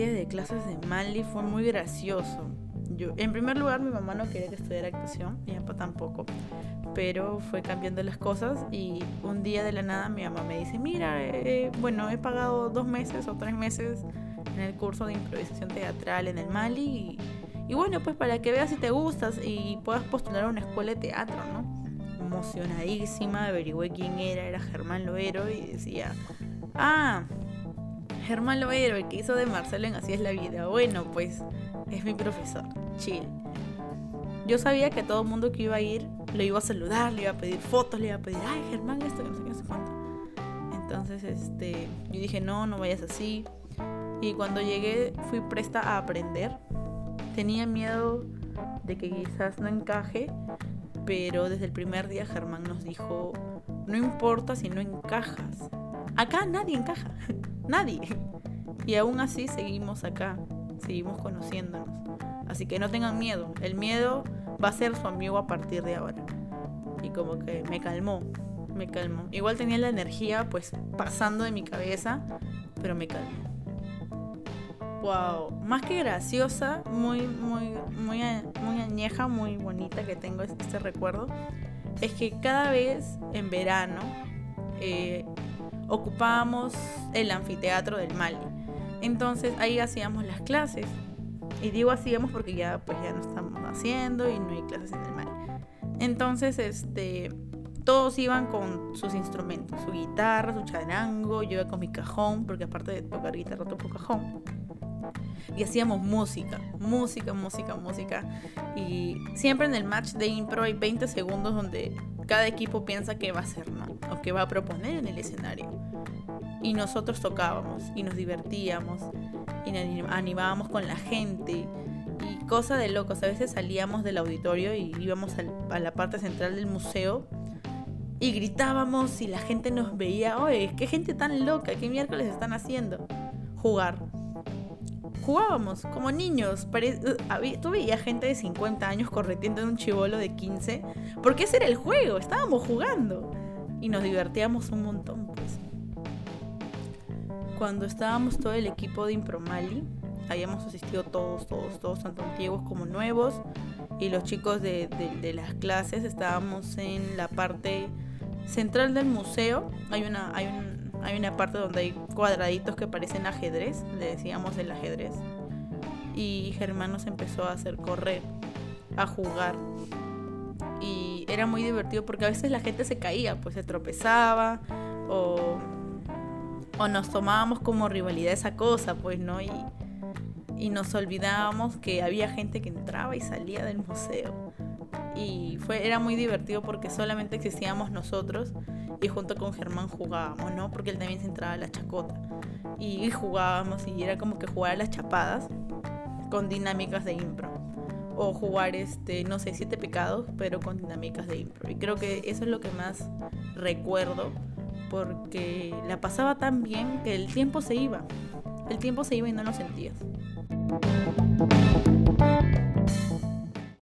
día de clases de Mali fue muy gracioso. Yo, en primer lugar, mi mamá no quería que estudiara actuación, mi papá tampoco, pero fue cambiando las cosas y un día de la nada mi mamá me dice, mira, eh, bueno, he pagado dos meses o tres meses en el curso de improvisación teatral en el Mali y, y bueno, pues para que veas si te gustas y puedas postular a una escuela de teatro, ¿no? Emocionadísima, averigüé quién era, era Germán Loero y decía, ah, Germán Loero, el que hizo de Marcelo en Así es la vida. Bueno, pues es mi profesor, chill. Yo sabía que todo el mundo que iba a ir lo iba a saludar, le iba a pedir fotos, le iba a pedir, ay Germán, esto, no sé qué, no sé cuánto. Entonces, este, yo dije, no, no vayas así. Y cuando llegué fui presta a aprender. Tenía miedo de que quizás no encaje, pero desde el primer día Germán nos dijo, no importa si no encajas. Acá nadie encaja. Nadie. Y aún así seguimos acá, seguimos conociéndonos. Así que no tengan miedo. El miedo va a ser su amigo a partir de ahora. Y como que me calmó, me calmó. Igual tenía la energía pues pasando de mi cabeza, pero me calmó. Wow, más que graciosa, muy, muy, muy, muy añeja, muy bonita que tengo este recuerdo, es que cada vez en verano eh, ocupábamos el anfiteatro del Mali. Entonces ahí hacíamos las clases. Y digo hacíamos porque ya pues ya no estamos haciendo y no hay clases en el Mali. Entonces, este todos iban con sus instrumentos, su guitarra, su charango, yo iba con mi cajón, porque aparte de tocar guitarra toco cajón. Y hacíamos música, música, música, música. Y siempre en el match de impro hay 20 segundos donde cada equipo piensa que va a hacer, ¿no? O que va a proponer en el escenario. Y nosotros tocábamos y nos divertíamos y animábamos con la gente y cosa de locos. A veces salíamos del auditorio y íbamos a la parte central del museo y gritábamos y la gente nos veía, oye, qué gente tan loca, qué miércoles están haciendo. Jugar jugábamos como niños. Uh, tú veías gente de 50 años corriendo en un chivolo de 15. Porque ese era el juego, estábamos jugando. Y nos divertíamos un montón, pues. Cuando estábamos todo el equipo de Impromali, habíamos asistido todos, todos, todos, tanto antiguos como nuevos. Y los chicos de, de las clases estábamos en la parte central del museo. Hay una, hay un, hay una parte donde hay cuadraditos que parecen ajedrez, le decíamos el ajedrez. Y Germán nos empezó a hacer correr, a jugar. Y era muy divertido porque a veces la gente se caía, pues se tropezaba o, o nos tomábamos como rivalidad esa cosa, pues, ¿no? Y, y nos olvidábamos que había gente que entraba y salía del museo. Y fue, era muy divertido porque solamente existíamos nosotros y junto con Germán jugábamos, ¿no? Porque él también se entraba a la chacota. Y, jugábamos y era como que jugar a las chapadas con dinámicas de impro. O jugar, este, no sé, siete pecados, pero con dinámicas de impro. Y creo que eso es lo que más recuerdo porque la pasaba tan bien que el tiempo se iba. El tiempo se iba y no lo sentías.